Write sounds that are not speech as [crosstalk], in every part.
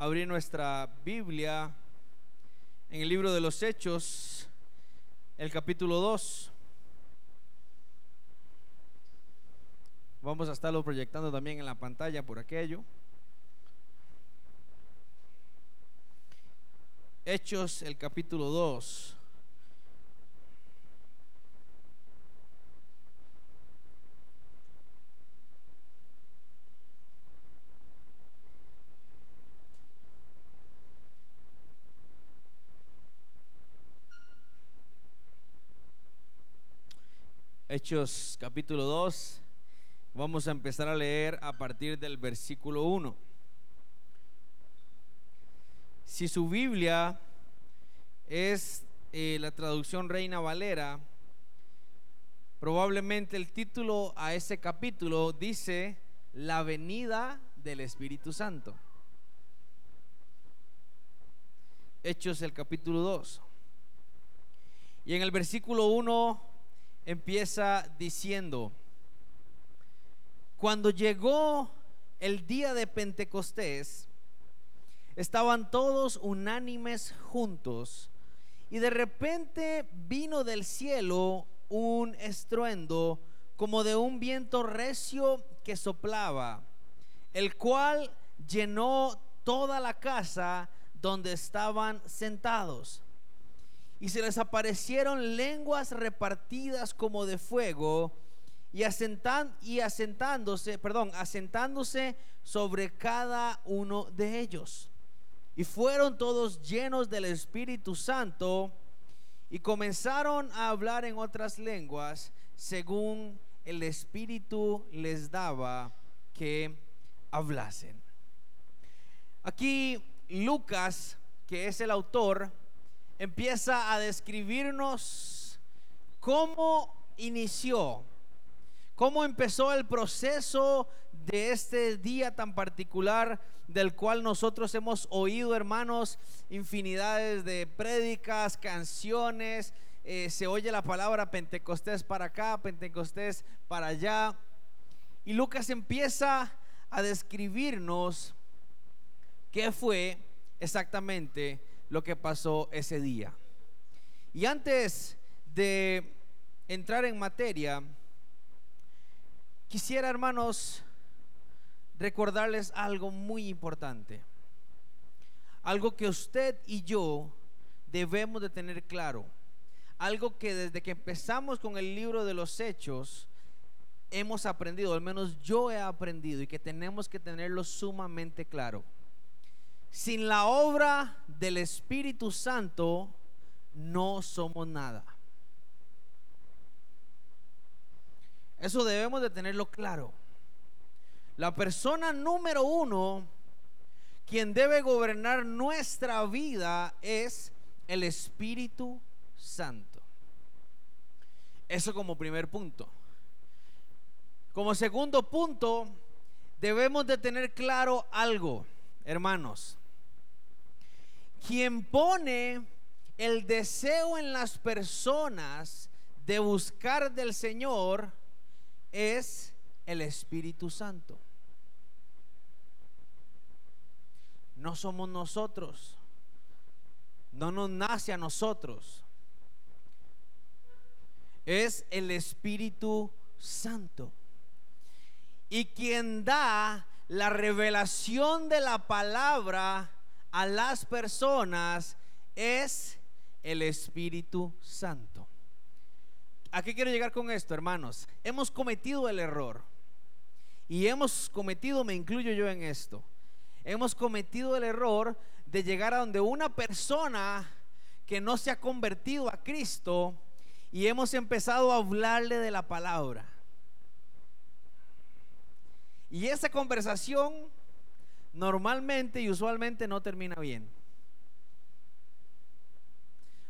abrir nuestra Biblia en el libro de los Hechos, el capítulo 2. Vamos a estarlo proyectando también en la pantalla por aquello. Hechos, el capítulo 2. Hechos capítulo 2. Vamos a empezar a leer a partir del versículo 1. Si su Biblia es eh, la traducción Reina Valera, probablemente el título a ese capítulo dice La venida del Espíritu Santo. Hechos el capítulo 2. Y en el versículo 1 empieza diciendo, cuando llegó el día de Pentecostés, estaban todos unánimes juntos y de repente vino del cielo un estruendo como de un viento recio que soplaba, el cual llenó toda la casa donde estaban sentados y se les aparecieron lenguas repartidas como de fuego y, asentan, y asentándose, perdón, asentándose sobre cada uno de ellos. Y fueron todos llenos del Espíritu Santo y comenzaron a hablar en otras lenguas según el Espíritu les daba que hablasen. Aquí Lucas, que es el autor, empieza a describirnos cómo inició, cómo empezó el proceso de este día tan particular del cual nosotros hemos oído, hermanos, infinidades de prédicas, canciones, eh, se oye la palabra Pentecostés para acá, Pentecostés para allá. Y Lucas empieza a describirnos qué fue exactamente lo que pasó ese día. Y antes de entrar en materia, quisiera, hermanos, recordarles algo muy importante. Algo que usted y yo debemos de tener claro. Algo que desde que empezamos con el libro de los hechos hemos aprendido, al menos yo he aprendido y que tenemos que tenerlo sumamente claro sin la obra del Espíritu Santo no somos nada. Eso debemos de tenerlo claro. La persona número uno, quien debe gobernar nuestra vida, es el Espíritu Santo. Eso como primer punto. Como segundo punto, debemos de tener claro algo, hermanos quien pone el deseo en las personas de buscar del Señor es el Espíritu Santo. No somos nosotros. No nos nace a nosotros. Es el Espíritu Santo. Y quien da la revelación de la palabra a las personas es el Espíritu Santo. ¿A qué quiero llegar con esto, hermanos? Hemos cometido el error. Y hemos cometido, me incluyo yo en esto, hemos cometido el error de llegar a donde una persona que no se ha convertido a Cristo y hemos empezado a hablarle de la palabra. Y esa conversación normalmente y usualmente no termina bien.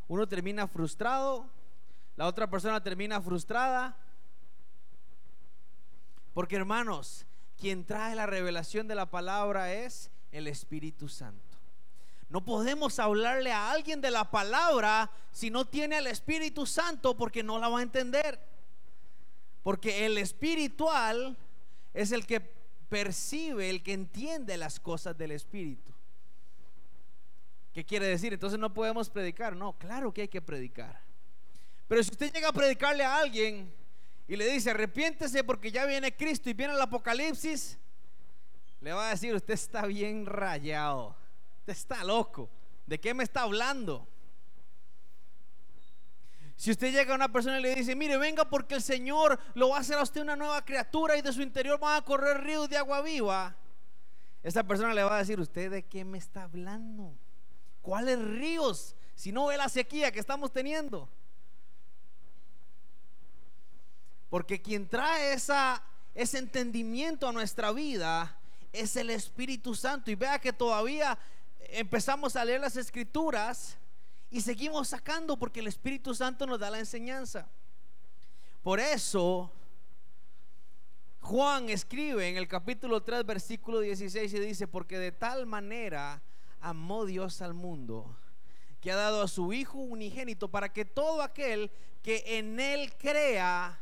Uno termina frustrado, la otra persona termina frustrada. Porque hermanos, quien trae la revelación de la palabra es el Espíritu Santo. No podemos hablarle a alguien de la palabra si no tiene el Espíritu Santo porque no la va a entender. Porque el espiritual es el que percibe, el que entiende las cosas del Espíritu. ¿Qué quiere decir? Entonces no podemos predicar. No, claro que hay que predicar. Pero si usted llega a predicarle a alguien y le dice, arrepiéntese porque ya viene Cristo y viene el Apocalipsis, le va a decir, usted está bien rayado, usted está loco, ¿de qué me está hablando? Si usted llega a una persona y le dice, mire, venga porque el Señor lo va a hacer a usted una nueva criatura y de su interior van a correr ríos de agua viva, esa persona le va a decir, ¿usted de qué me está hablando? ¿Cuáles ríos? Si no ve la sequía que estamos teniendo. Porque quien trae esa, ese entendimiento a nuestra vida es el Espíritu Santo. Y vea que todavía empezamos a leer las escrituras y seguimos sacando porque el Espíritu Santo nos da la enseñanza. Por eso Juan escribe en el capítulo 3, versículo 16 y dice, porque de tal manera amó Dios al mundo, que ha dado a su Hijo unigénito para que todo aquel que en Él crea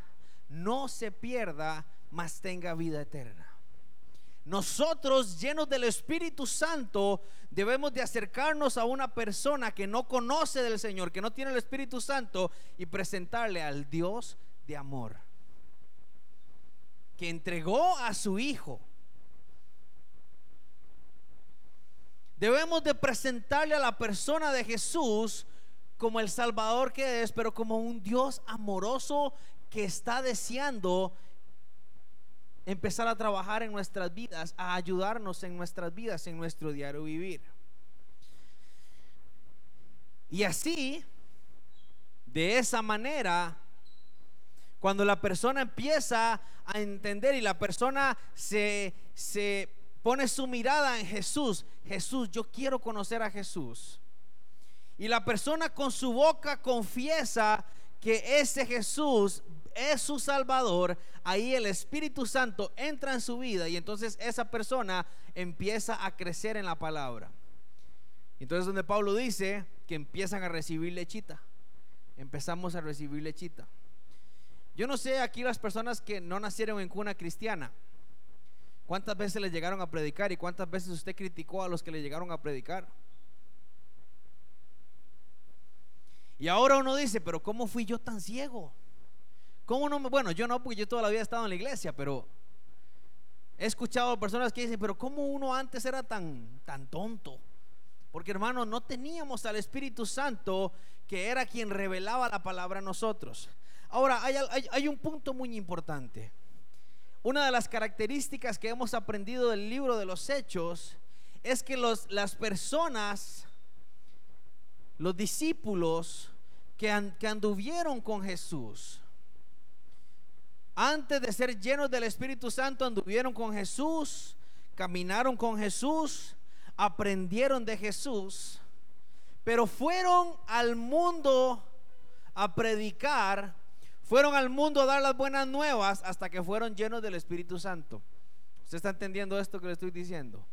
no se pierda, mas tenga vida eterna. Nosotros, llenos del Espíritu Santo, debemos de acercarnos a una persona que no conoce del Señor, que no tiene el Espíritu Santo, y presentarle al Dios de amor, que entregó a su Hijo. Debemos de presentarle a la persona de Jesús como el Salvador que es, pero como un Dios amoroso que está deseando empezar a trabajar en nuestras vidas, a ayudarnos en nuestras vidas, en nuestro diario vivir. Y así, de esa manera, cuando la persona empieza a entender y la persona se, se pone su mirada en Jesús, Jesús, yo quiero conocer a Jesús. Y la persona con su boca confiesa que ese Jesús es su Salvador, ahí el Espíritu Santo entra en su vida y entonces esa persona empieza a crecer en la palabra. Entonces donde Pablo dice que empiezan a recibir lechita, empezamos a recibir lechita. Yo no sé aquí las personas que no nacieron en cuna cristiana, ¿Cuántas veces le llegaron a predicar y cuántas veces usted criticó a los que le llegaron a predicar? Y ahora uno dice, pero ¿cómo fui yo tan ciego? ¿Cómo no. Bueno, yo no, porque yo toda la vida he estado en la iglesia, pero he escuchado personas que dicen, pero ¿cómo uno antes era tan, tan tonto? Porque hermano, no teníamos al Espíritu Santo que era quien revelaba la palabra a nosotros. Ahora, hay, hay un punto muy importante. Una de las características que hemos aprendido del libro de los hechos es que los, las personas, los discípulos que anduvieron con Jesús, antes de ser llenos del Espíritu Santo, anduvieron con Jesús, caminaron con Jesús, aprendieron de Jesús, pero fueron al mundo a predicar fueron al mundo a dar las buenas nuevas hasta que fueron llenos del Espíritu Santo. ¿Usted está entendiendo esto que le estoy diciendo?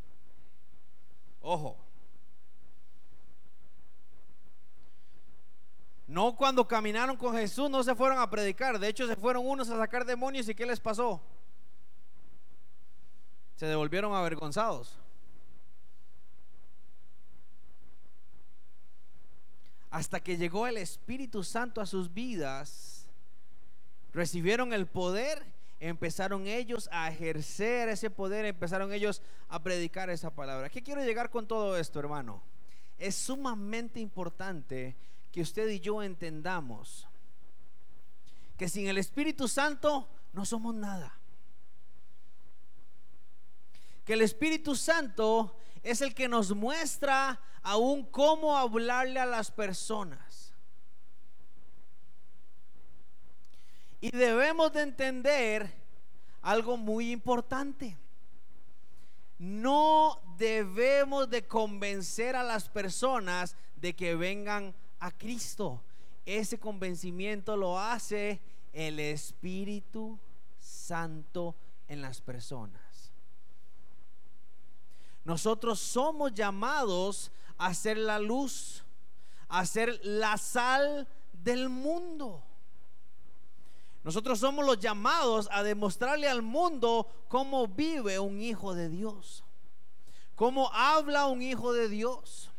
Ojo. No cuando caminaron con Jesús no se fueron a predicar. De hecho se fueron unos a sacar demonios y ¿qué les pasó? Se devolvieron avergonzados. Hasta que llegó el Espíritu Santo a sus vidas recibieron el poder, empezaron ellos a ejercer ese poder, empezaron ellos a predicar esa palabra. ¿Qué quiero llegar con todo esto, hermano? Es sumamente importante que usted y yo entendamos que sin el Espíritu Santo no somos nada. Que el Espíritu Santo es el que nos muestra aún cómo hablarle a las personas. Y debemos de entender algo muy importante. No debemos de convencer a las personas de que vengan a Cristo. Ese convencimiento lo hace el Espíritu Santo en las personas. Nosotros somos llamados a ser la luz, a ser la sal del mundo. Nosotros somos los llamados a demostrarle al mundo cómo vive un hijo de Dios, cómo habla un hijo de Dios,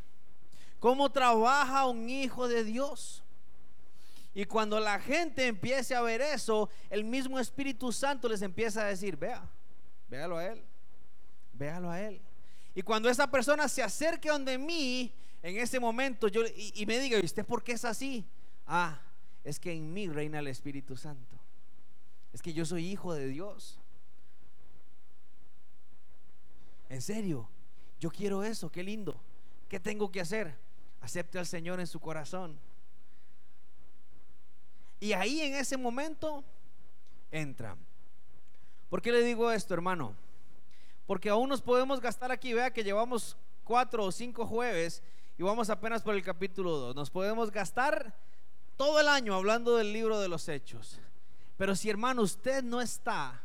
cómo trabaja un hijo de Dios. Y cuando la gente empiece a ver eso, el mismo Espíritu Santo les empieza a decir, vea, véalo a él, véalo a él. Y cuando esa persona se acerque donde mí, en ese momento yo y, me diga, ¿y usted por qué es así? Ah, es que en mí reina el Espíritu Santo. Es que yo soy hijo de Dios. En serio, yo quiero eso, qué lindo. ¿Qué tengo que hacer? Acepte al Señor en su corazón. Y ahí en ese momento entra. ¿Por qué le digo esto, hermano? Porque aún nos podemos gastar aquí, vea que llevamos cuatro o cinco jueves y vamos apenas por el capítulo 2. Nos podemos gastar todo el año hablando del libro de los hechos. Pero si hermano usted no está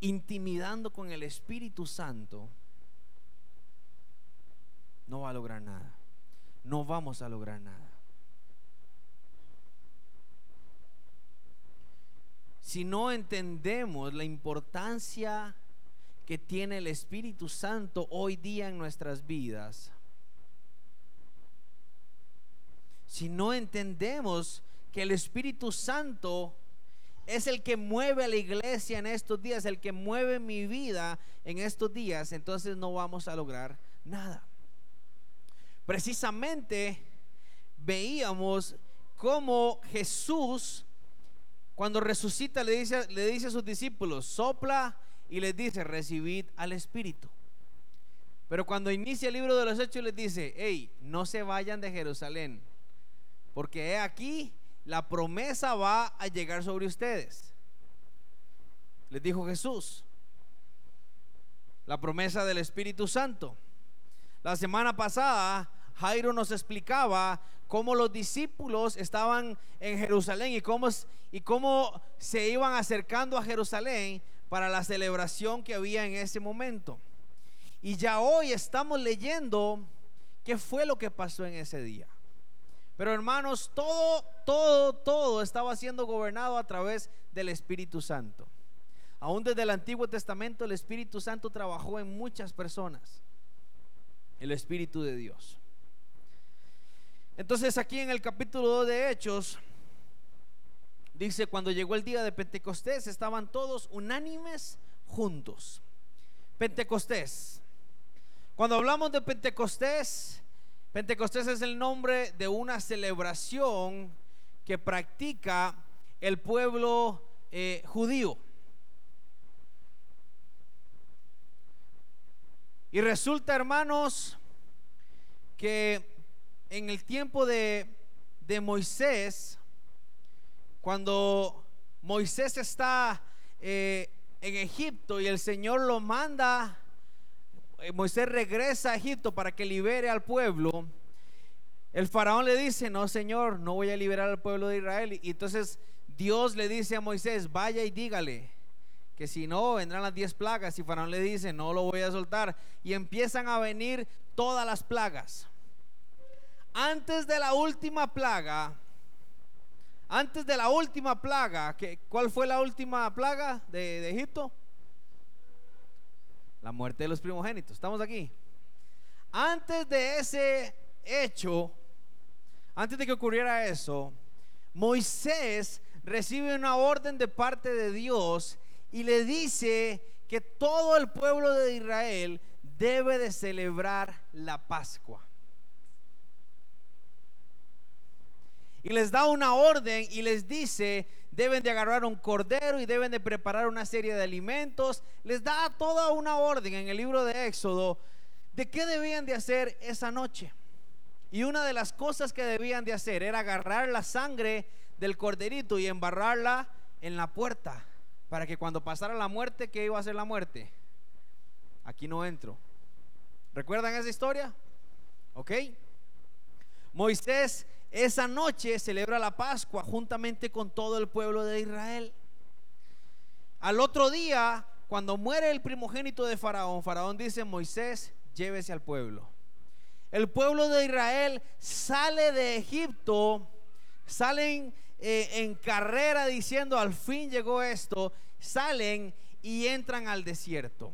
intimidando con el Espíritu Santo, no va a lograr nada. No vamos a lograr nada. Si no entendemos la importancia que tiene el Espíritu Santo hoy día en nuestras vidas, si no entendemos que el Espíritu Santo es el que mueve a la iglesia en estos días, el que mueve mi vida en estos días, entonces no vamos a lograr nada. Precisamente veíamos cómo Jesús, cuando resucita, le dice, le dice a sus discípulos, sopla y les dice, recibid al Espíritu. Pero cuando inicia el libro de los Hechos les dice, hey, no se vayan de Jerusalén, porque aquí la promesa va a llegar sobre ustedes. Les dijo Jesús. La promesa del Espíritu Santo. La semana pasada Jairo nos explicaba cómo los discípulos estaban en Jerusalén y cómo, y cómo se iban acercando a Jerusalén para la celebración que había en ese momento. Y ya hoy estamos leyendo qué fue lo que pasó en ese día. Pero hermanos, todo, todo, todo estaba siendo gobernado a través del Espíritu Santo. Aún desde el Antiguo Testamento el Espíritu Santo trabajó en muchas personas. El Espíritu de Dios. Entonces aquí en el capítulo 2 de Hechos dice, cuando llegó el día de Pentecostés estaban todos unánimes juntos. Pentecostés. Cuando hablamos de Pentecostés, Pentecostés es el nombre de una celebración que practica el pueblo eh, judío. Y resulta, hermanos, que en el tiempo de, de Moisés, cuando Moisés está eh, en Egipto y el Señor lo manda eh, Moisés regresa a Egipto para que libere al pueblo, el faraón le dice, no señor, no voy a liberar al pueblo de Israel. Y entonces Dios le dice a Moisés, vaya y dígale que si no, vendrán las diez plagas. Y faraón le dice, no lo voy a soltar. Y empiezan a venir todas las plagas. Antes de la última plaga, antes de la última plaga, ¿cuál fue la última plaga de, de Egipto? La muerte de los primogénitos. ¿Estamos aquí? Antes de ese hecho, antes de que ocurriera eso, Moisés recibe una orden de parte de Dios y le dice que todo el pueblo de Israel debe de celebrar la Pascua. Y les da una orden y les dice, deben de agarrar un cordero y deben de preparar una serie de alimentos. Les da toda una orden en el libro de Éxodo de qué debían de hacer esa noche. Y una de las cosas que debían de hacer era agarrar la sangre del corderito y embarrarla en la puerta para que cuando pasara la muerte, ¿qué iba a hacer la muerte? Aquí no entro. ¿Recuerdan esa historia? ¿Ok? Moisés esa noche celebra la Pascua juntamente con todo el pueblo de Israel. Al otro día, cuando muere el primogénito de Faraón, Faraón dice, Moisés, llévese al pueblo. El pueblo de Israel sale de Egipto, salen eh, en carrera diciendo, al fin llegó esto, salen y entran al desierto.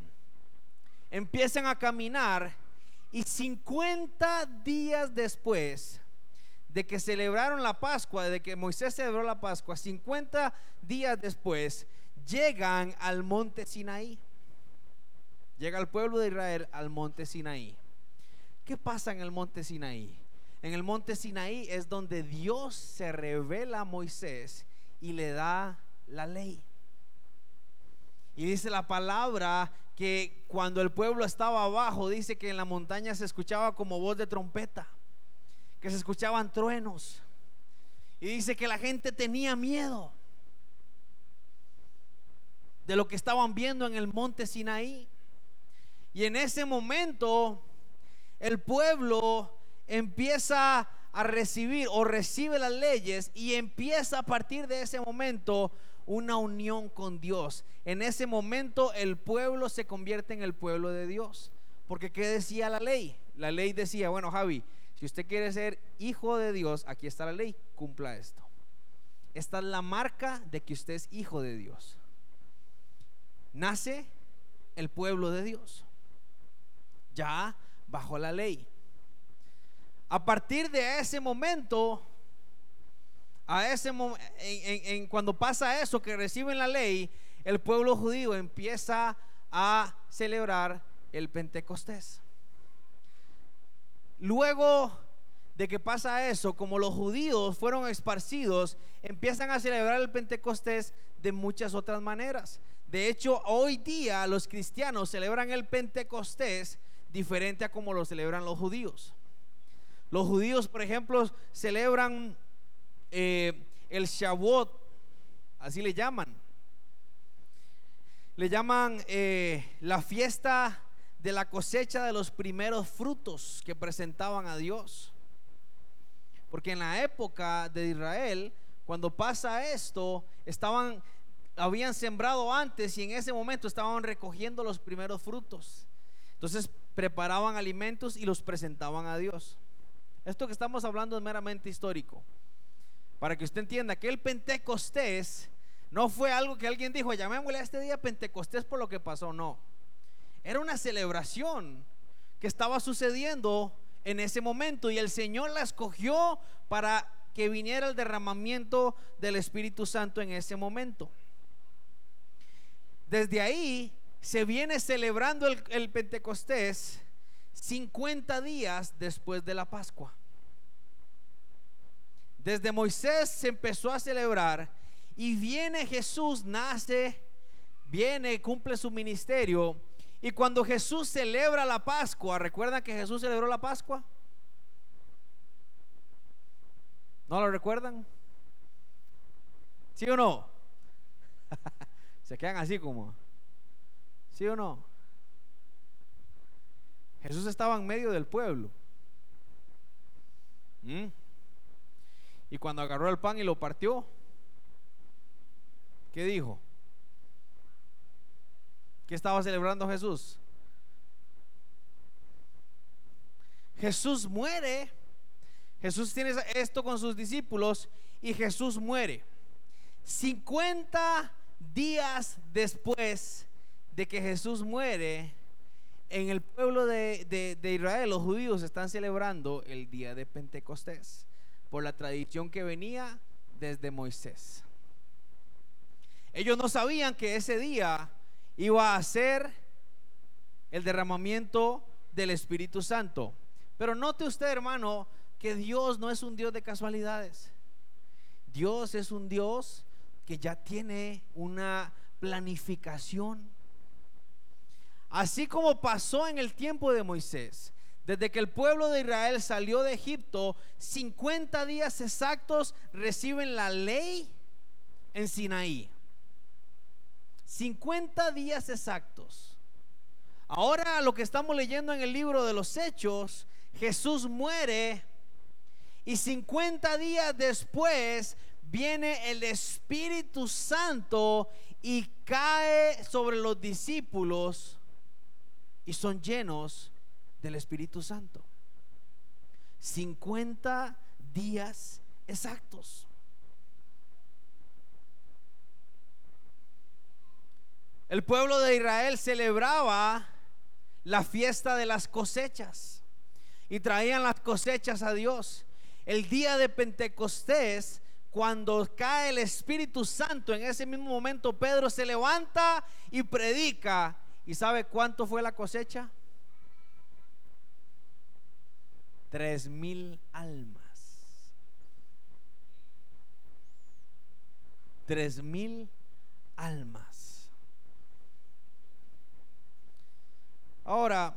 Empiezan a caminar Y 50 días después de que celebraron la Pascua, de que Moisés celebró la Pascua, 50 días después, llegan al monte Sinaí. Llega el pueblo de Israel al monte Sinaí. ¿Qué pasa en el monte Sinaí? En el monte Sinaí es donde Dios se revela a Moisés y le da la ley. Y dice la palabra que cuando el pueblo estaba abajo, dice que en la montaña se escuchaba como voz de trompeta, que se escuchaban truenos. Y dice que la gente tenía miedo de lo que estaban viendo en el monte Sinaí. Y en ese momento el pueblo empieza a recibir o recibe las leyes y empieza a partir de ese momento una unión con Dios. En ese momento el pueblo se convierte en el pueblo de Dios. Porque ¿qué decía la ley? La ley decía, bueno Javi, si usted quiere ser hijo de Dios, aquí está la ley, cumpla esto. Esta es la marca de que usted es hijo de Dios. Nace el pueblo de Dios, ya bajo la ley. A partir de ese momento, a ese en, cuando pasa eso que reciben la ley, el pueblo judío empieza a celebrar el Pentecostés. Luego de que pasa eso, como los judíos fueron esparcidos, empiezan a celebrar el Pentecostés de muchas otras maneras. De hecho, hoy día los cristianos celebran el Pentecostés diferente a como lo celebran los judíos. Los judíos, por ejemplo, celebran eh, el Shavuot, así le llaman. Le llaman eh, la fiesta de la cosecha de los primeros frutos que presentaban a Dios. Porque en la época de Israel, cuando pasa esto, estaban, habían sembrado antes y en ese momento estaban recogiendo los primeros frutos. Entonces preparaban alimentos y los presentaban a Dios. Esto que estamos hablando es meramente histórico. Para que usted entienda que el Pentecostés no fue algo que alguien dijo, llamémosle a este día Pentecostés por lo que pasó, no. Era una celebración que estaba sucediendo en ese momento y el Señor la escogió para que viniera el derramamiento del Espíritu Santo en ese momento. Desde ahí se viene celebrando el, Pentecostés 50 días después de la Pascua. Desde Moisés se empezó a celebrar y viene Jesús, nace, viene, cumple su ministerio. Y cuando Jesús celebra la Pascua, ¿recuerdan que Jesús celebró la Pascua? ¿No lo recuerdan? ¿Sí o no? [laughs] Se quedan así como. ¿Sí o no? Jesús estaba en medio del pueblo. ¿Mm? Y cuando agarró el pan y lo partió, ¿qué dijo? ¿Qué estaba celebrando Jesús? Jesús muere. Jesús tiene esto con sus discípulos y Jesús muere. 50 días después de que Jesús muere, en el pueblo de, de, Israel, los judíos están celebrando el día de Pentecostés por la tradición que venía desde Moisés. Ellos no sabían que ese día iba a ser el derramamiento del Espíritu Santo. Pero note usted, hermano, que Dios no es un Dios de casualidades. Dios es un Dios que ya tiene una planificación. Así como pasó en el tiempo de Moisés, desde que el pueblo de Israel salió de Egipto, 50 días exactos reciben la ley en Sinaí. 50 días exactos. Ahora lo que estamos leyendo en el libro de los Hechos, Jesús muere y 50 días después viene el Espíritu Santo y cae sobre los discípulos y son llenos del Espíritu Santo. 50 días exactos. El pueblo de Israel celebraba la fiesta de las cosechas. y traían las cosechas a Dios. El día de Pentecostés, cuando cae el Espíritu Santo, en ese mismo momento Pedro se levanta y predica. ¿Y sabe cuánto fue la cosecha? Tres mil almas. Tres mil almas. Ahora,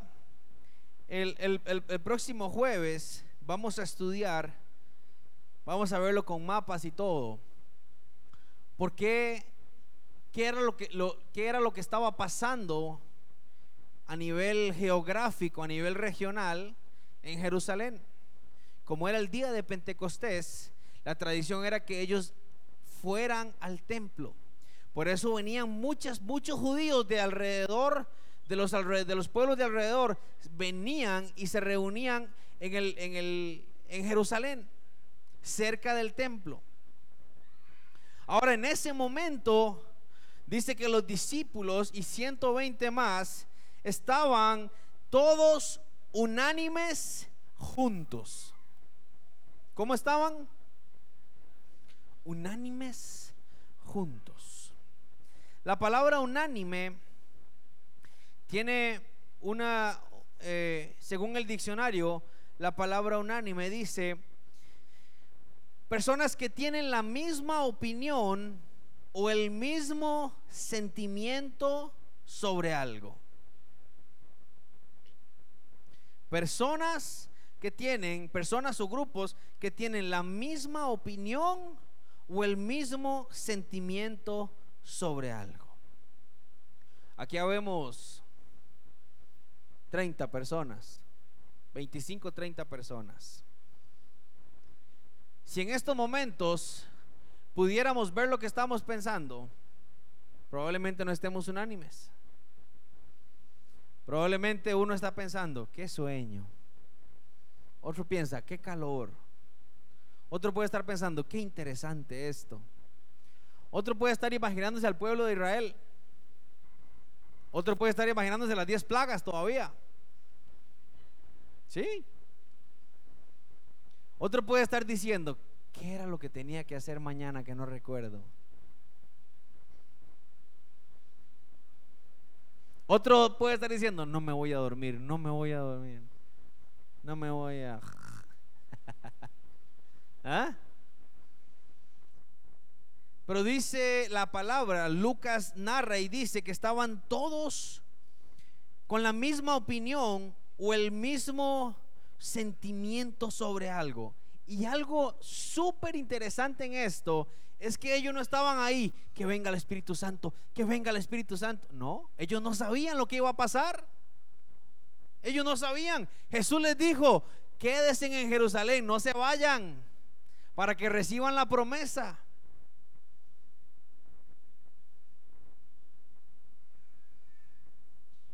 el, próximo jueves vamos a estudiar, vamos a verlo con mapas y todo. ¿Por qué? ¿Qué era lo que, lo, qué era lo que estaba pasando a nivel geográfico, a nivel regional en Jerusalén? Como era el día de Pentecostés, la tradición era que ellos fueran al templo. Por eso venían muchas, muchos judíos de alrededor de los, pueblos de alrededor venían y se reunían en, el, en, el, en Jerusalén, cerca del templo. Ahora, en ese momento, dice que los discípulos y 120 más estaban todos unánimes juntos. ¿Cómo estaban? Unánimes juntos. La palabra unánime tiene una, eh, según el diccionario, la palabra unánime dice, personas que tienen la misma opinión o el mismo sentimiento sobre algo. Personas que tienen, personas o grupos que tienen la misma opinión o el mismo sentimiento sobre algo. Aquí vemos 30 personas, 25, 30 personas. Si en estos momentos pudiéramos ver lo que estamos pensando, probablemente no estemos unánimes. Probablemente uno está pensando, qué sueño. Otro piensa, qué calor. Otro puede estar pensando, qué interesante esto. Otro puede estar imaginándose al pueblo de Israel otro puede estar imaginándose las 10 plagas todavía. ¿Sí? Otro puede estar diciendo, ¿qué era lo que tenía que hacer mañana que no recuerdo? Otro puede estar diciendo, no me voy a dormir, no me voy a dormir, no me voy a... [laughs] ¿Ah? Pero dice la palabra, Lucas narra y dice que estaban todos con la misma opinión o el mismo sentimiento sobre algo. Y algo súper interesante en esto es que ellos no estaban ahí, que venga el Espíritu Santo, que venga el Espíritu Santo. No, ellos no sabían lo que iba a pasar. Ellos no sabían. Jesús les dijo, quédense en Jerusalén, no se vayan, para que reciban la promesa.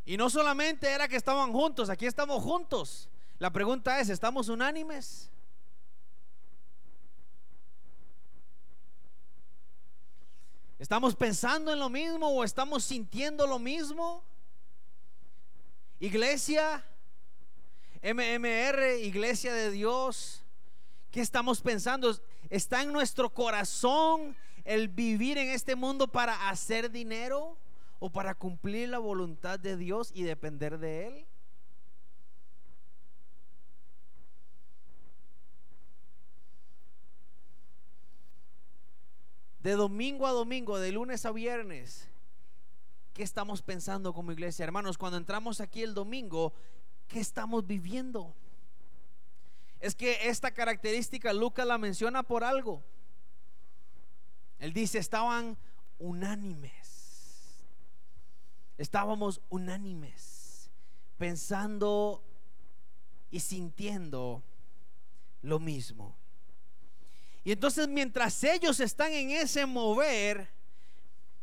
Y no solamente era que estaban juntos, aquí estamos juntos. La pregunta es, ¿estamos unánimes? ¿Estamos pensando en lo mismo o estamos sintiendo lo mismo? Iglesia, MMR, Iglesia de Dios, ¿qué estamos pensando? ¿Está en nuestro corazón el vivir en este mundo para hacer dinero? O para cumplir la voluntad de Dios y depender de Él? De domingo a domingo, de lunes a viernes, ¿qué estamos pensando como iglesia? Hermanos, cuando entramos aquí el domingo, ¿qué estamos viviendo? Es que esta característica Lucas la menciona por algo. Él dice, estaban unánimes estábamos unánimes, pensando y sintiendo lo mismo. Y entonces mientras ellos están en ese mover,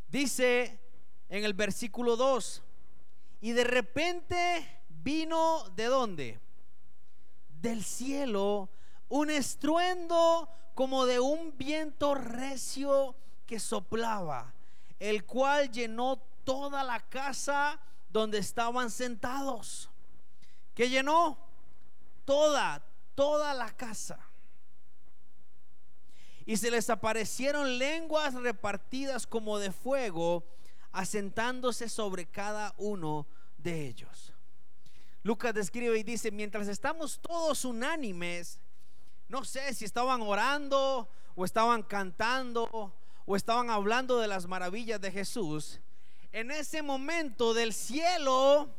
dice en el versículo 2, y de repente vino de dónde? Del cielo un estruendo como de un viento recio que soplaba, el cual llenó toda la casa donde estaban sentados. ¿Qué llenó? toda, toda la casa. Y se les aparecieron lenguas repartidas como de fuego, asentándose sobre cada uno de ellos. Lucas describe y dice, mientras estamos todos unánimes, no sé si estaban orando o estaban cantando o estaban hablando de las maravillas de Jesús, en ese momento del cielo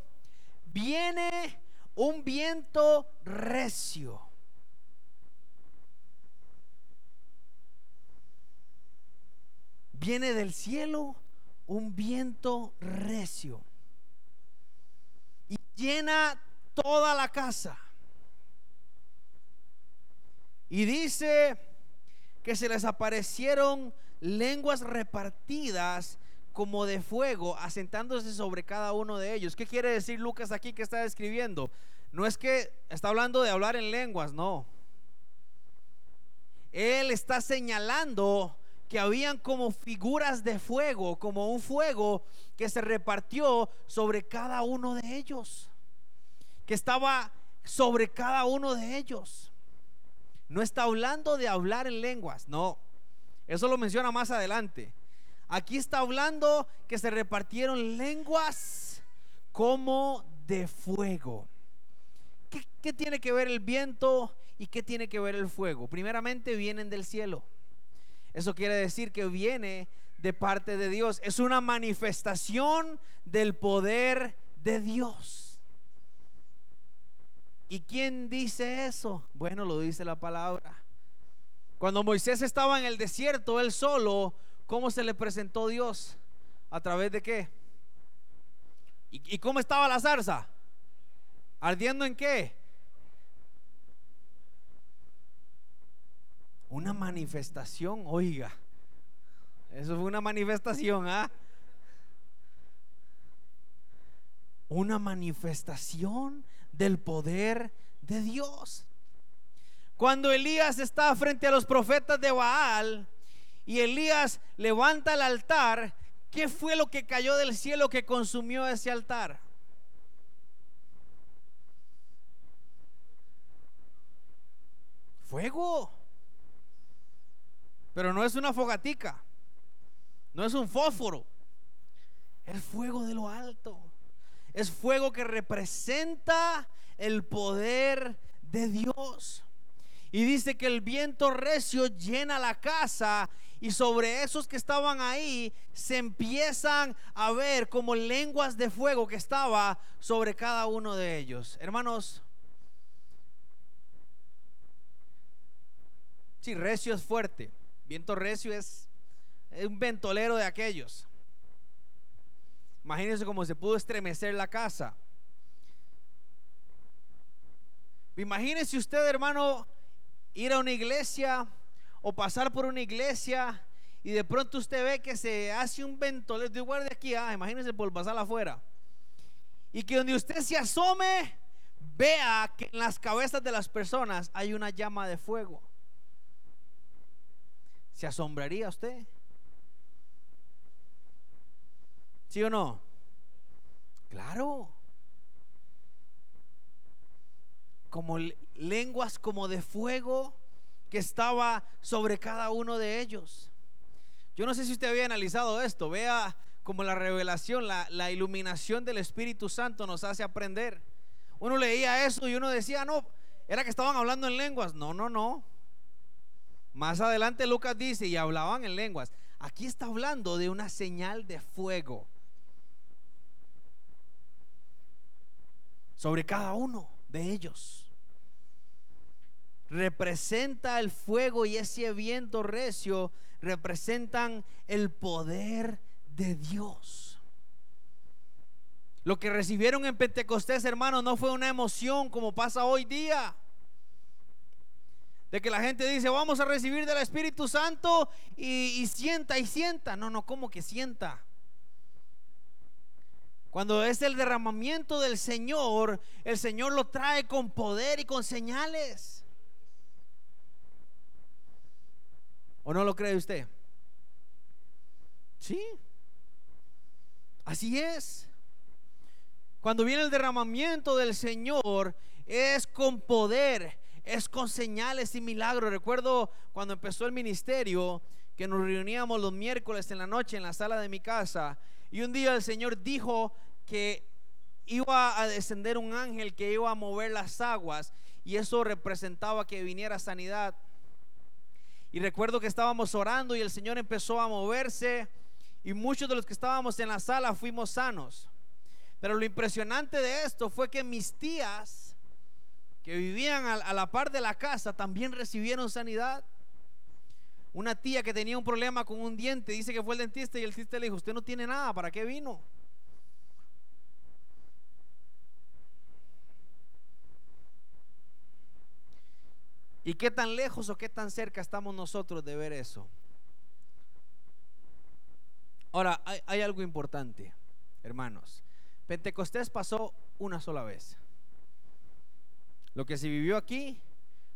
viene un viento recio. Viene del cielo un viento recio y llena toda la casa. Y dice que se les aparecieron lenguas repartidas como de fuego, asentándose sobre cada uno de ellos. ¿Qué quiere decir Lucas aquí que está describiendo? No es que está hablando de hablar en lenguas, no. Él está señalando que habían como figuras de fuego, como un fuego que se repartió sobre cada uno de ellos, que estaba sobre cada uno de ellos. No está hablando de hablar en lenguas, no. Eso lo menciona más adelante. Aquí está hablando que se repartieron lenguas como de fuego. ¿Qué, tiene que ver el viento y qué tiene que ver el fuego? Primeramente vienen del cielo. Eso quiere decir que viene de parte de Dios. Es una manifestación del poder de Dios. ¿Y quién dice eso? Bueno, lo dice la palabra. Cuando Moisés estaba en el desierto, él solo, ¿cómo se le presentó Dios? ¿A través de qué? ¿Y, cómo estaba la zarza? ¿Ardiendo en qué? Una manifestación, oiga. Eso fue una manifestación, ¿ah? Una manifestación del poder de Dios. Cuando Elías está frente a los profetas de Baal y Elías levanta el altar, ¿qué fue lo que cayó del cielo que consumió ese altar? Fuego. Pero no es una fogatica. No es un fósforo. Es fuego de lo alto. Es fuego que representa el poder de Dios. Y dice que el viento recio llena la casa y sobre esos que estaban ahí se empiezan a ver como lenguas de fuego que estaba sobre cada uno de ellos. Hermanos, si recio es fuerte, viento recio es, es un ventolero de aquellos. Imagínense cómo se pudo estremecer la casa. Imagínese usted, hermano, ir a una iglesia o pasar por una iglesia y de pronto usted ve que se hace un ventolero. De guarde aquí, ah, imagínese por pasar afuera. Y que donde usted se asome, vea que en las cabezas de las personas hay una llama de fuego. ¿Se asombraría usted? ¿Sí o no? Claro. Como lenguas como de fuego que estaba sobre cada uno de ellos. Yo no sé si usted había analizado esto. Vea como la revelación, la, la iluminación del Espíritu Santo nos hace aprender. Uno leía eso y uno decía, no, era que estaban hablando en lenguas. No, no, no. Más adelante Lucas dice, y hablaban en lenguas. Aquí está hablando de una señal de fuego. sobre cada uno de ellos. Representa el fuego y ese viento recio representan el poder de Dios. Lo que recibieron en Pentecostés, hermanos, no fue una emoción como pasa hoy día. De que la gente dice, vamos a recibir del Espíritu Santo y, y sienta y sienta. No, no, ¿cómo que sienta? Cuando es el derramamiento del Señor, el Señor lo trae con poder y con señales. ¿O no lo cree usted? Sí. Así es. Cuando viene el derramamiento del Señor, es con poder, es con señales y milagros. Recuerdo cuando empezó el ministerio que nos reuníamos los miércoles en la noche en la sala de mi casa y un día el Señor dijo que iba a descender un ángel que iba a mover las aguas y eso representaba que viniera sanidad. Y recuerdo que estábamos orando y el Señor empezó a moverse y muchos de los que estábamos en la sala fuimos sanos. Pero lo impresionante de esto fue que mis tías que vivían a, la par de la casa también recibieron sanidad. Una tía que tenía un problema con un diente dice que fue el dentista y el dentista le dijo, usted no tiene nada, ¿para qué vino? ¿Y qué tan lejos o qué tan cerca estamos nosotros de ver eso? Ahora, hay, algo importante, hermanos. Pentecostés pasó una sola vez. Lo que se vivió aquí,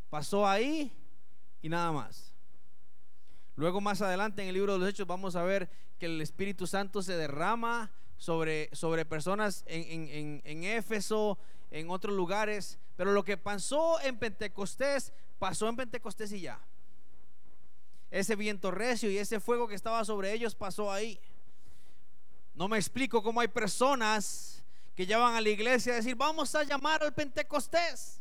pasó ahí y nada más. Luego más adelante en el libro de los Hechos vamos a ver que el Espíritu Santo se derrama sobre, sobre personas en, en, en Éfeso, en otros lugares. Pero lo que pasó en Pentecostés pasó en Pentecostés y ya. Ese viento recio y ese fuego que estaba sobre ellos pasó ahí. No me explico cómo hay personas que ya van a la iglesia a decir, vamos a llamar al Pentecostés.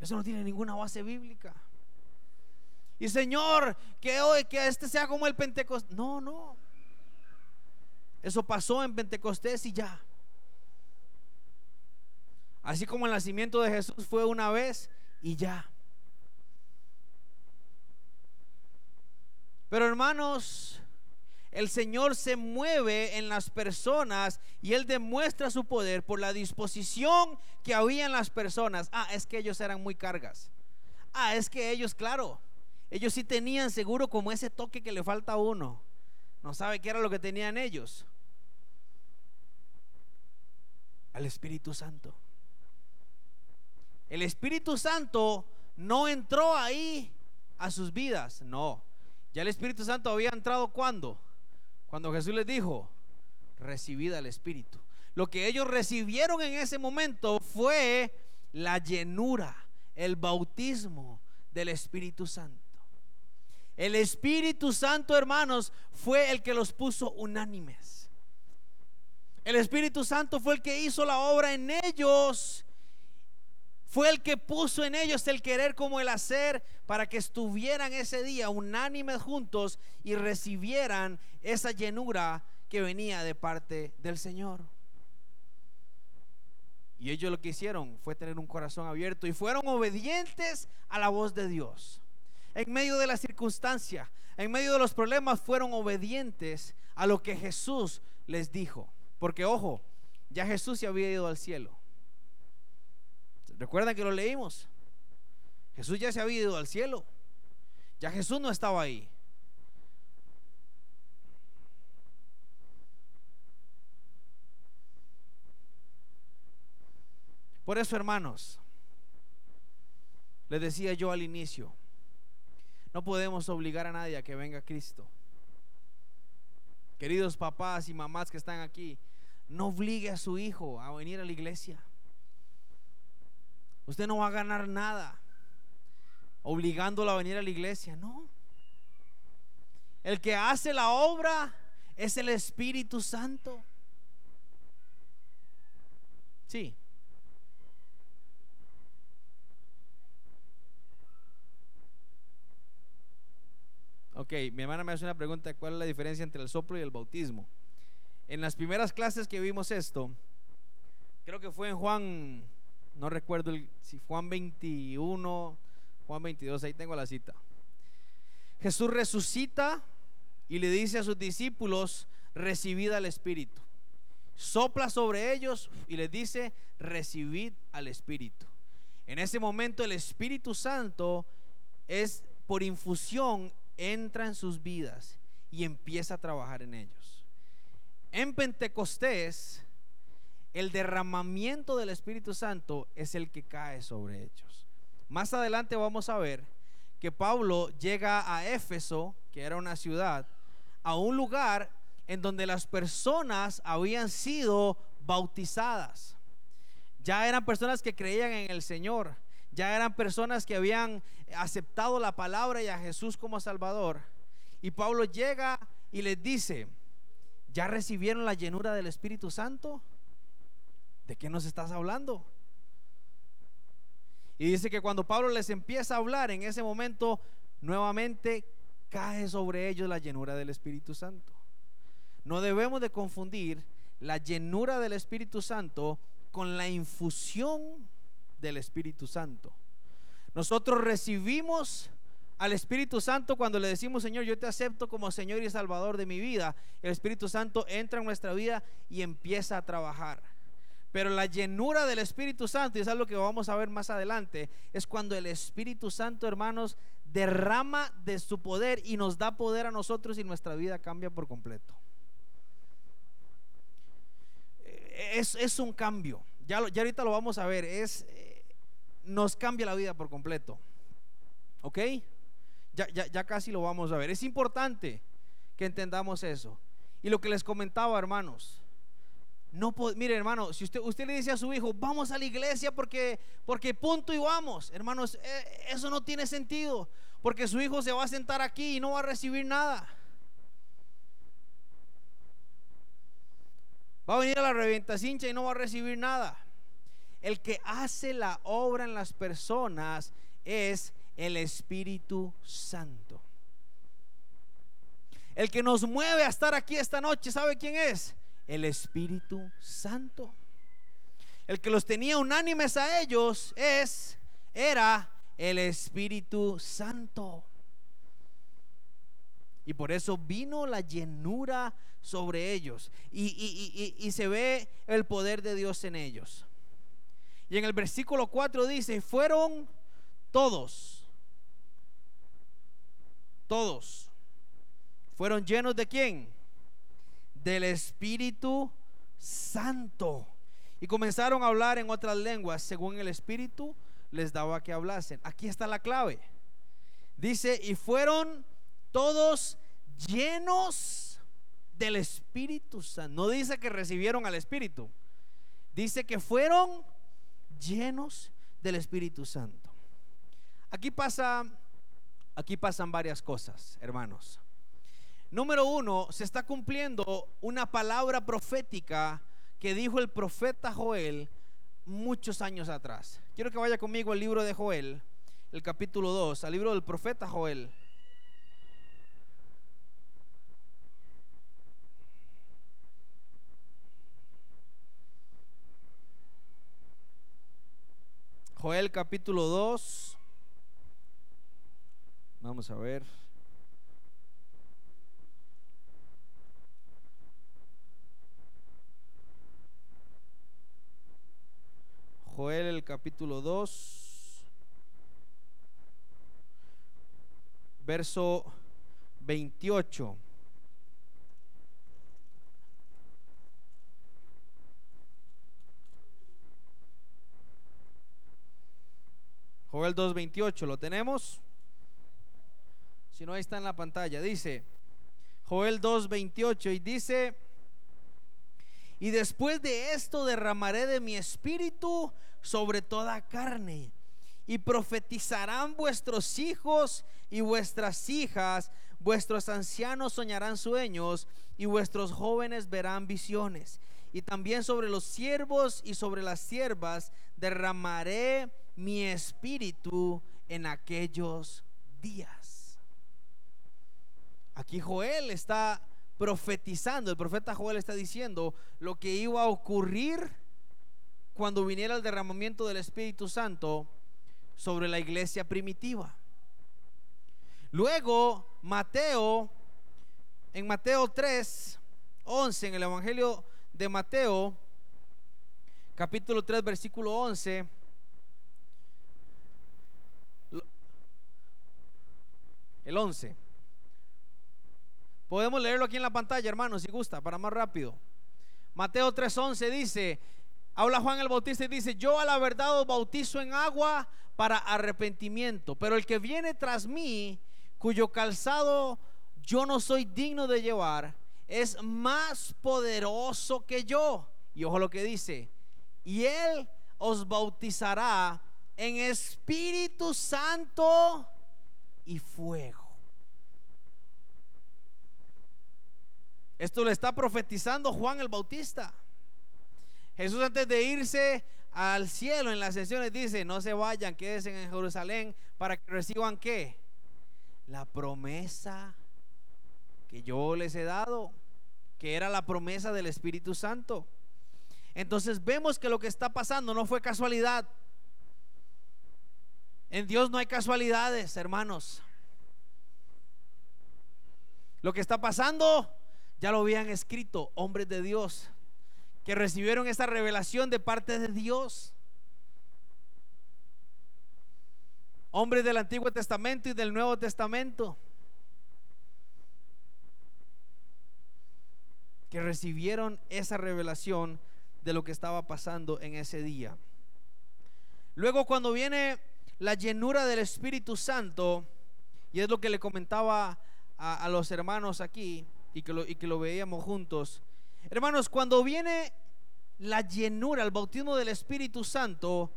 Eso no tiene ninguna base bíblica. Y Señor, que hoy que este sea como el Pentecostés. No, no. Eso pasó en Pentecostés y ya. Así como el nacimiento de Jesús fue una vez y ya. Pero hermanos, el Señor se mueve en las personas y Él demuestra su poder por la disposición que había en las personas. Ah, es que ellos eran muy cargas. Ah, es que ellos, claro, ellos sí tenían seguro como ese toque que le falta a uno. No sabe qué era lo que tenían ellos. Al Espíritu Santo. El Espíritu Santo no entró ahí a sus vidas, no. Ya el Espíritu Santo había entrado cuando? Cuando Jesús les dijo, recibid al Espíritu. Lo que ellos recibieron en ese momento fue la llenura, el bautismo del Espíritu Santo. El Espíritu Santo, hermanos, fue el que los puso unánimes. El Espíritu Santo fue el que hizo la obra en ellos fue el que puso en ellos el querer como el hacer para que estuvieran ese día unánimes juntos y recibieran esa llenura que venía de parte del Señor. Y ellos lo que hicieron fue tener un corazón abierto y fueron obedientes a la voz de Dios. En medio de la circunstancia, en medio de los problemas, fueron obedientes a lo que Jesús les dijo. Porque ojo, ya Jesús se había ido al cielo. Recuerdan que lo leímos. Jesús ya se había ido al cielo. Ya Jesús no estaba ahí. Por eso, hermanos, les decía yo al inicio, no podemos obligar a nadie a que venga Cristo. Queridos papás y mamás que están aquí, no obligue a su hijo a venir a la iglesia. Usted no va a ganar nada obligándolo a venir a la iglesia, no. El que hace la obra es el Espíritu Santo. Sí. Ok, mi hermana me hace una pregunta, ¿cuál es la diferencia entre el soplo y el bautismo? En las primeras clases que vimos esto, creo que fue en Juan no recuerdo si Juan 21, Juan 22, ahí tengo la cita. Jesús resucita y le dice a sus discípulos, recibid al Espíritu. Sopla sobre ellos y les dice, recibid al Espíritu. En ese momento el Espíritu Santo es por infusión, entra en sus vidas y empieza a trabajar en ellos. En Pentecostés, el derramamiento del Espíritu Santo es el que cae sobre ellos. Más adelante vamos a ver que Pablo llega a Éfeso, que era una ciudad, a un lugar en donde las personas habían sido bautizadas. Ya eran personas que creían en el Señor. Ya eran personas que habían aceptado la palabra y a Jesús como Salvador. Y Pablo llega y les dice, ¿ya recibieron la llenura del Espíritu Santo? ¿De qué nos estás hablando? Y dice que cuando Pablo les empieza a hablar, en ese momento nuevamente cae sobre ellos la llenura del Espíritu Santo. No debemos de confundir la llenura del Espíritu Santo con la infusión del Espíritu Santo. Nosotros recibimos al Espíritu Santo cuando le decimos, Señor, yo te acepto como Señor y Salvador de mi vida. El Espíritu Santo entra en nuestra vida y empieza a trabajar. Pero la llenura del Espíritu Santo, y es algo que vamos a ver más adelante, es cuando el Espíritu Santo, hermanos, derrama de su poder y nos da poder a nosotros y nuestra vida cambia por completo es, un cambio. Ya, ya, ahorita lo vamos a ver. Es, eh, nos cambia la vida por completo. ¿Ok? Ya, ya, casi lo vamos a ver. Es importante que entendamos eso. Y lo que les comentaba, hermanos. No mire, hermano, si usted, usted le dice a su hijo, vamos a la iglesia porque, porque punto y vamos, hermanos, eh, eso no tiene sentido. Porque su hijo se va a sentar aquí y no va a recibir nada. Va a venir a la revienta cincha y no va a recibir nada. El que hace la obra en las personas es el Espíritu Santo. El que nos mueve a estar aquí esta noche, ¿sabe quién es? El Espíritu Santo. El que los tenía unánimes a ellos es era el Espíritu Santo. Y por eso vino la llenura sobre ellos. Y, se ve el poder de Dios en ellos. Y en el versículo 4 dice, fueron todos, todos, fueron llenos de quién? Del Espíritu Santo. Y comenzaron a hablar en otras lenguas según el Espíritu les daba que hablasen. Aquí está la clave. Dice, y fueron todos llenos del Espíritu Santo. No dice que recibieron al Espíritu. Dice que fueron llenos del Espíritu Santo. Aquí pasa aquí pasan varias cosas, hermanos. Número uno, se está cumpliendo una palabra profética que dijo el profeta Joel muchos años atrás. Quiero que vaya conmigo al libro de Joel, el capítulo 2, al libro del profeta Joel. Joel capítulo 2. Vamos a ver. Joel el capítulo 2. Verso 28. Joel 2.28, ¿lo tenemos? Si no, ahí está en la pantalla. Dice, Joel 2.28 y dice, y después de esto derramaré de mi espíritu sobre toda carne, y profetizarán vuestros hijos y vuestras hijas, vuestros ancianos soñarán sueños, y vuestros jóvenes verán visiones. Y también sobre los siervos y sobre las siervas derramaré mi espíritu en aquellos días. Aquí Joel está profetizando, el profeta Joel está diciendo lo que iba a ocurrir cuando viniera el derramamiento del Espíritu Santo sobre la iglesia primitiva. Luego, Mateo, en Mateo 3, 11, en el Evangelio de Mateo, capítulo 3, versículo 11, el 11. Podemos leerlo aquí en la pantalla, hermanos, si gusta, para más rápido. Mateo 3:11 dice, habla Juan el Bautista y dice, yo a la verdad os bautizo en agua para arrepentimiento, pero el que viene tras mí, cuyo calzado yo no soy digno de llevar, es más poderoso que yo. Y ojo lo que dice, y él os bautizará en Espíritu Santo y fuego. Esto le está profetizando Juan el Bautista. Jesús antes de irse al cielo en las sesiones dice, no se vayan, quédense en Jerusalén para que reciban qué? La promesa que yo les he dado, que era la promesa del Espíritu Santo. Entonces vemos que lo que está pasando no fue casualidad. En Dios no hay casualidades, hermanos. Lo que está pasando, ya lo habían escrito hombres de Dios que recibieron esa revelación de parte de Dios. Hombres del Antiguo Testamento y del Nuevo Testamento. Que recibieron esa revelación de lo que estaba pasando en ese día. Luego cuando viene la llenura del Espíritu Santo, y es lo que le comentaba a, los hermanos aquí, y que, lo, y que lo veíamos juntos, hermanos, cuando viene la llenura, el bautismo del Espíritu Santo,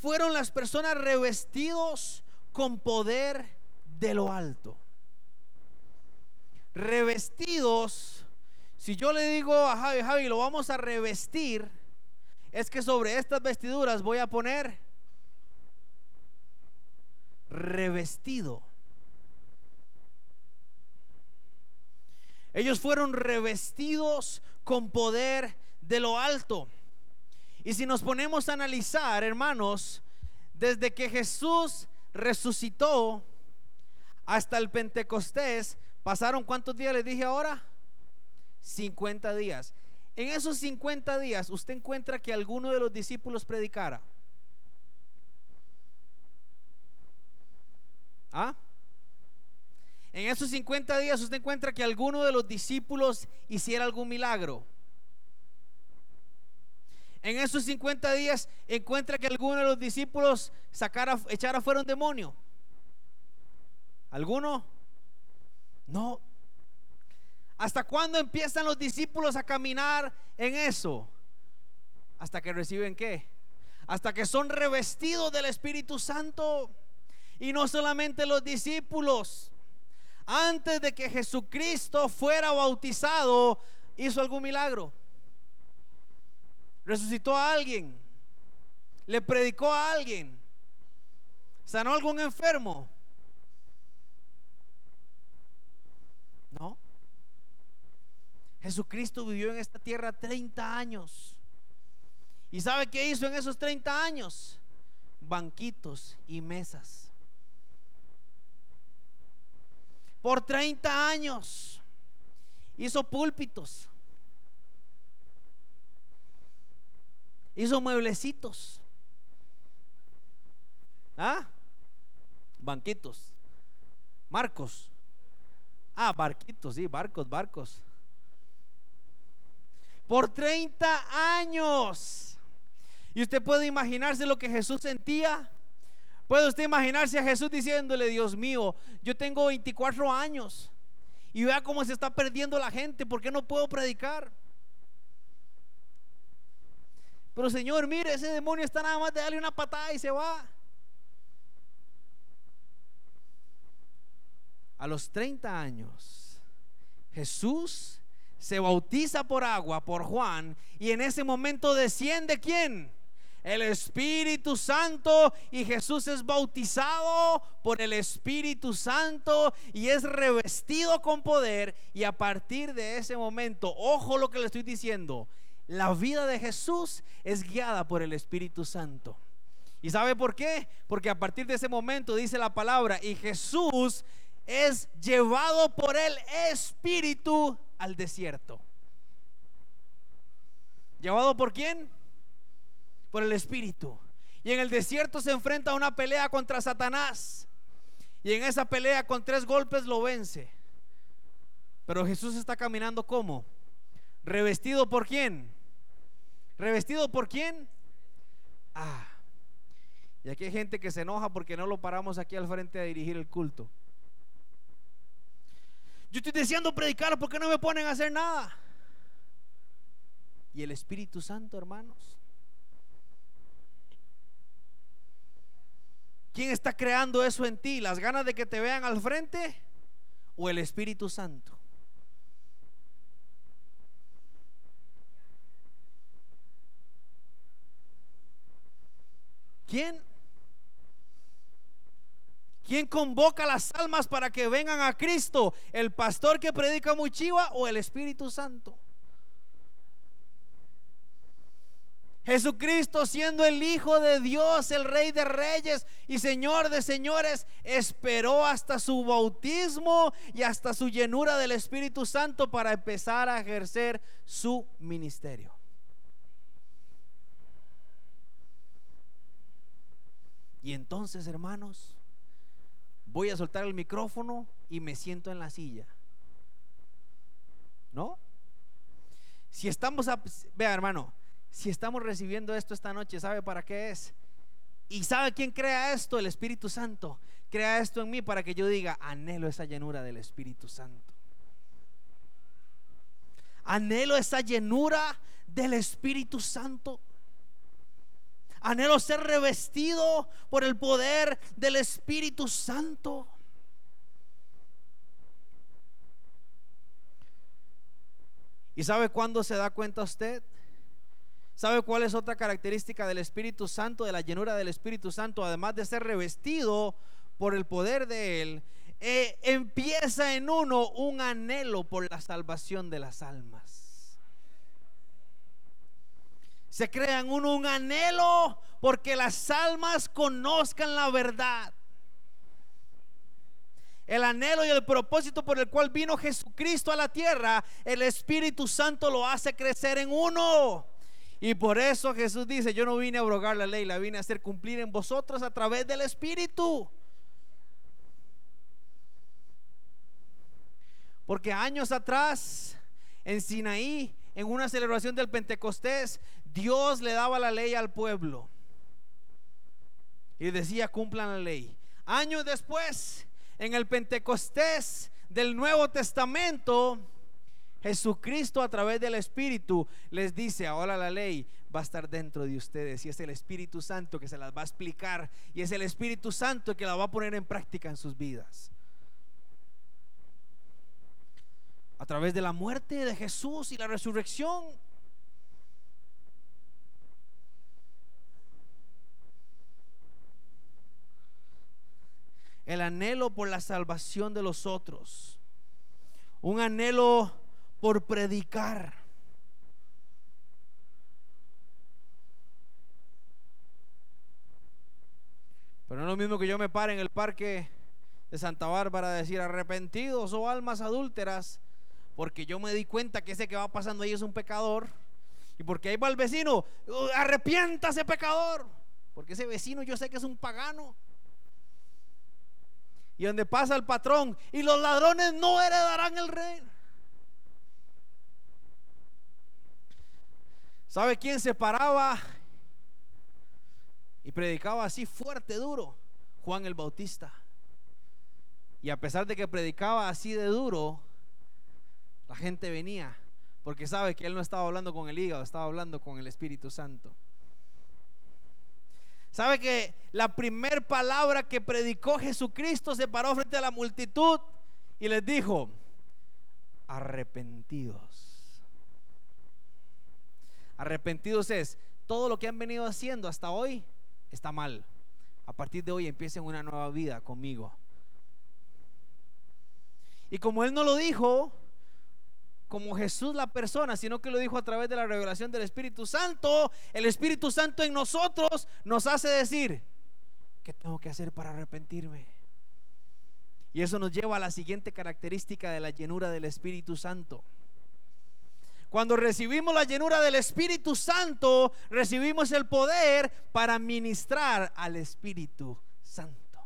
fueron las personas revestidos con poder de lo alto. Revestidos si yo le digo a Javi, Javi, lo vamos a revestir, es que sobre estas vestiduras voy a poner revestido. Ellos fueron revestidos con poder de lo alto. Y si nos ponemos a analizar, hermanos, desde que Jesús resucitó hasta el Pentecostés, pasaron cuántos días les dije ahora? 50 días. En esos 50 días, ¿usted encuentra que alguno de los discípulos predicara? ¿Ah? En esos 50 días, ¿usted encuentra que alguno de los discípulos hiciera algún milagro? En esos 50 días, ¿encuentra que alguno de los discípulos sacara, echara fuera un demonio? ¿Alguno? No, ¿Hasta cuándo empiezan los discípulos a caminar en eso? Hasta que reciben qué? Hasta que son revestidos del Espíritu Santo. Y no solamente los discípulos. Antes de que Jesucristo fuera bautizado, hizo algún milagro. Resucitó a alguien. Le predicó a alguien. Sanó a algún enfermo. No. Jesucristo vivió en esta tierra 30 años. ¿Y sabe qué hizo en esos 30 años? Banquitos y mesas. Por 30 años hizo púlpitos. Hizo mueblecitos. ¿Ah? Banquitos. Marcos. Ah, barquitos, sí, barcos, barcos por 30 años. Y usted puede imaginarse lo que Jesús sentía. Puede usted imaginarse a Jesús diciéndole, Dios mío, yo tengo 24 años y vea cómo se está perdiendo la gente, ¿por qué no puedo predicar? Pero Señor, mire, ese demonio está nada más de darle una patada y se va. A los 30 años, Jesús se bautiza por agua por Juan y en ese momento desciende quién? El Espíritu Santo y Jesús es bautizado por el Espíritu Santo y es revestido con poder y a partir de ese momento, ojo lo que le estoy diciendo, la vida de Jesús es guiada por el Espíritu Santo. ¿Y sabe por qué? Porque a partir de ese momento dice la palabra y Jesús es llevado por el Espíritu al desierto. ¿Llevado por quién? Por el Espíritu. Y en el desierto se enfrenta a una pelea contra Satanás. Y en esa pelea con tres golpes lo vence. Pero Jesús está caminando como? ¿Revestido por quién? ¿Revestido por quién? Ah. Y aquí hay gente que se enoja porque no lo paramos aquí al frente a dirigir el culto. Yo estoy deseando predicar, ¿por qué no me ponen a hacer nada? Y el Espíritu Santo, hermanos. ¿Quién está creando eso en ti? ¿Las ganas de que te vean al frente o el Espíritu Santo? ¿Quién? ¿Quién convoca las almas para que vengan a Cristo? ¿El pastor que predica muy chiva o el Espíritu Santo? Jesucristo siendo el Hijo de Dios, el Rey de Reyes y Señor de Señores, esperó hasta su bautismo y hasta su llenura del Espíritu Santo para empezar a ejercer su ministerio. Y entonces, hermanos, voy a soltar el micrófono y me siento en la silla. ¿No? Si estamos, a, vea hermano, si estamos recibiendo esto esta noche, ¿sabe para qué es? ¿Y sabe quién crea esto? El Espíritu Santo. Crea esto en mí para que yo diga, anhelo esa llenura del Espíritu Santo. Anhelo esa llenura del Espíritu Santo. Anhelo ser revestido por el poder del Espíritu Santo. ¿Y sabe cuándo se da cuenta usted? ¿Sabe cuál es otra característica del Espíritu Santo, de la llenura del Espíritu Santo? Además de ser revestido por el poder de Él, eh, empieza en uno un anhelo por la salvación de las almas. Se crea en uno un anhelo porque las almas conozcan la verdad. El anhelo y el propósito por el cual vino Jesucristo a la tierra, el Espíritu Santo lo hace crecer en uno. Y por eso Jesús dice, yo no vine a abrogar la ley, la vine a hacer cumplir en vosotros a través del Espíritu. Porque años atrás, en Sinaí, en una celebración del Pentecostés, Dios le daba la ley al pueblo. Y decía, cumplan la ley. Años después, en el Pentecostés del Nuevo Testamento, Jesucristo a través del Espíritu les dice, ahora la ley va a estar dentro de ustedes y es el Espíritu Santo que se las va a explicar y es el Espíritu Santo que la va a poner en práctica en sus vidas. A través de la muerte de Jesús y la resurrección. El anhelo por la salvación de los otros. Un anhelo por predicar. Pero no es lo mismo que yo me pare en el parque de Santa Bárbara a decir arrepentidos o almas adúlteras, porque yo me di cuenta que ese que va pasando ahí es un pecador. Y porque ahí va el vecino, arrepiéntase pecador. Porque ese vecino yo sé que es un pagano. Y donde pasa el patrón, y los ladrones no heredarán el reino. ¿Sabe quién se paraba y predicaba así fuerte, duro? Juan el Bautista. Y a pesar de que predicaba así de duro, la gente venía porque sabe que él no estaba hablando con el hígado, estaba hablando con el Espíritu Santo. ¿Sabe que la primer palabra que predicó Jesucristo se paró frente a la multitud y les dijo, arrepentidos? Arrepentidos es todo lo que han venido haciendo hasta hoy está mal. A partir de hoy empiecen una nueva vida conmigo. Y como Él no lo dijo como Jesús la persona, sino que lo dijo a través de la revelación del Espíritu Santo, el Espíritu Santo en nosotros nos hace decir, ¿qué tengo que hacer para arrepentirme? Y eso nos lleva a la siguiente característica de la llenura del Espíritu Santo. Cuando recibimos la llenura del Espíritu Santo, recibimos el poder para ministrar al Espíritu Santo.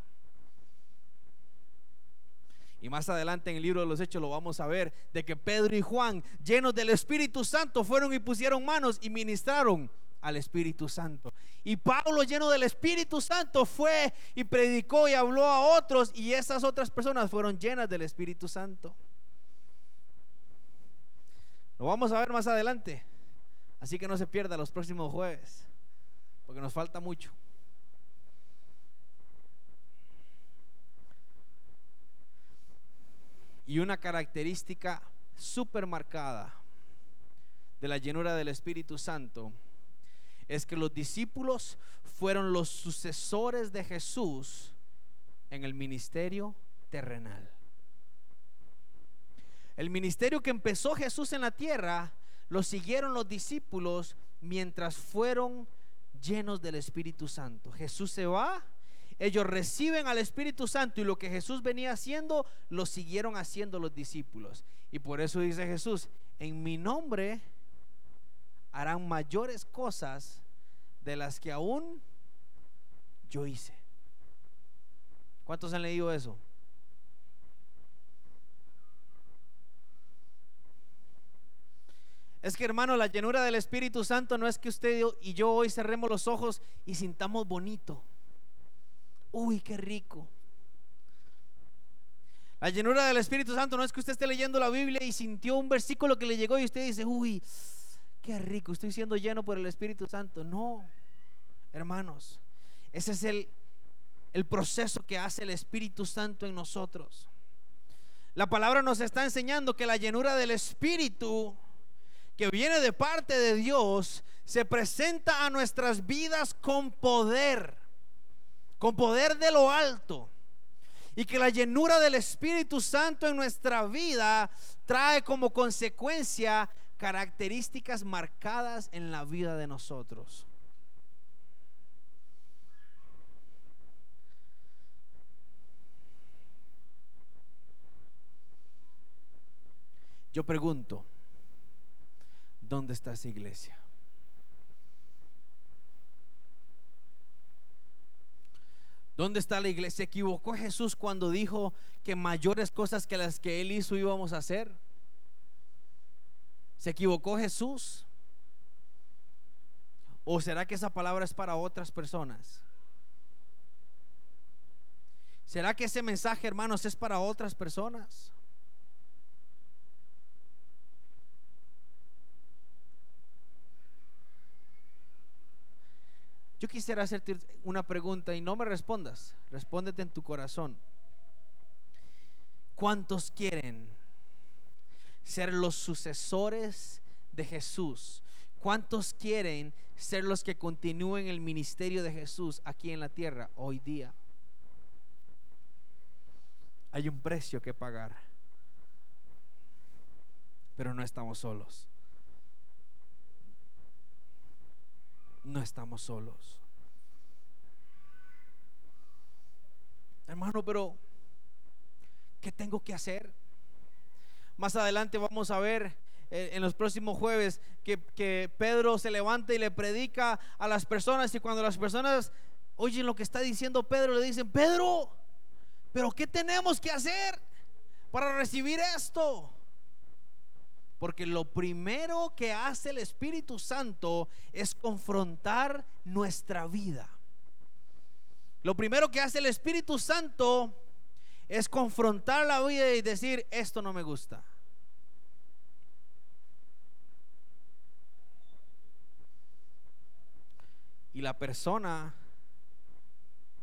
Y más adelante en el libro de los Hechos lo vamos a ver, de que Pedro y Juan, llenos del Espíritu Santo, fueron y pusieron manos y ministraron al Espíritu Santo. Y Pablo, lleno del Espíritu Santo, fue y predicó y habló a otros y esas otras personas fueron llenas del Espíritu Santo. Lo vamos a ver más adelante. Así que no se pierda los próximos jueves, porque nos falta mucho. Y una característica súper marcada de la llenura del Espíritu Santo es que los discípulos fueron los sucesores de Jesús en el ministerio terrenal. El ministerio que empezó Jesús en la tierra lo siguieron los discípulos mientras fueron llenos del Espíritu Santo. Jesús se va, ellos reciben al Espíritu Santo y lo que Jesús venía haciendo, lo siguieron haciendo los discípulos. Y por eso dice Jesús, en mi nombre harán mayores cosas de las que aún yo hice. ¿Cuántos han leído eso? Es que hermano, la llenura del Espíritu Santo no es que usted y yo hoy cerremos los ojos y sintamos bonito. Uy, qué rico. La llenura del Espíritu Santo no es que usted esté leyendo la Biblia y sintió un versículo que le llegó y usted dice, uy, qué rico, estoy siendo lleno por el Espíritu Santo. No, hermanos, ese es el, el proceso que hace el Espíritu Santo en nosotros. La palabra nos está enseñando que la llenura del Espíritu que viene de parte de Dios se presenta a nuestras vidas con poder, con poder de lo alto. Y que la llenura del Espíritu Santo en nuestra vida trae como consecuencia características marcadas en la vida de nosotros. Yo pregunto, ¿Dónde está esa iglesia? ¿Dónde está la iglesia? ¿Se equivocó Jesús cuando dijo que mayores cosas que las que él hizo íbamos a hacer? ¿Se equivocó Jesús? ¿O será que esa palabra es para otras personas? ¿Será que ese mensaje, hermanos, es para otras personas? Yo quisiera hacerte una pregunta y no me respondas, respóndete en tu corazón. ¿Cuántos quieren ser los sucesores de Jesús? ¿Cuántos quieren ser los que continúen el ministerio de Jesús aquí en la tierra hoy día? Hay un precio que pagar, pero no estamos solos. No estamos solos. Hermano, pero ¿qué tengo que hacer? Más adelante vamos a ver eh, en los próximos jueves que, que Pedro se levanta y le predica a las personas y cuando las personas oyen lo que está diciendo Pedro, le dicen, Pedro, pero ¿qué tenemos que hacer para recibir esto? Porque lo primero que hace el Espíritu Santo es confrontar nuestra vida. Lo primero que hace el Espíritu Santo es confrontar la vida y decir, esto no me gusta. Y la persona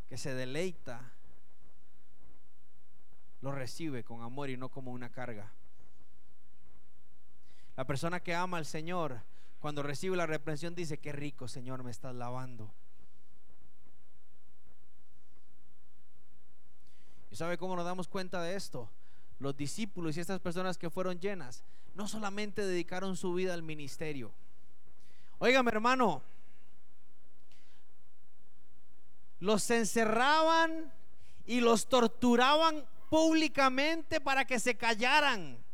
que se deleita lo recibe con amor y no como una carga. La persona que ama al Señor, cuando recibe la reprensión, dice, qué rico, Señor, me estás lavando. ¿Y sabe cómo nos damos cuenta de esto? Los discípulos y estas personas que fueron llenas, no solamente dedicaron su vida al ministerio. Óigame, hermano, los encerraban y los torturaban públicamente para que se callaran.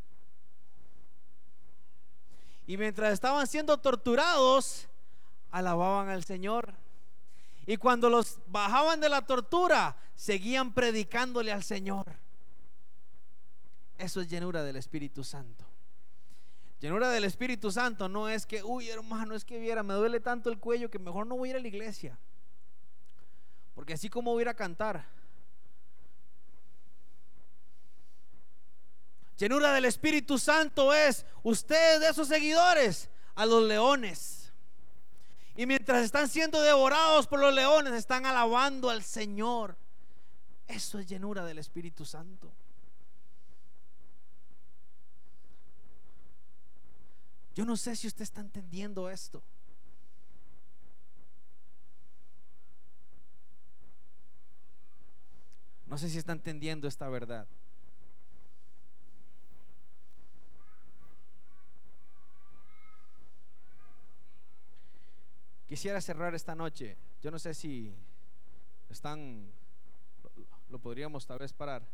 Y mientras estaban siendo torturados, alababan al Señor. Y cuando los bajaban de la tortura, seguían predicándole al Señor. Eso es llenura del Espíritu Santo. Llenura del Espíritu Santo no es que, uy hermano, es que viera, me duele tanto el cuello que mejor no voy a ir a la iglesia. Porque así como voy a ir a cantar, Llenura del Espíritu Santo es usted de sus seguidores a los leones. Y mientras están siendo devorados por los leones, están alabando al Señor. Eso es llenura del Espíritu Santo. Yo no sé si usted está entendiendo esto. No sé si está entendiendo esta verdad. Quisiera cerrar esta noche. Yo no sé si están, lo podríamos tal vez parar.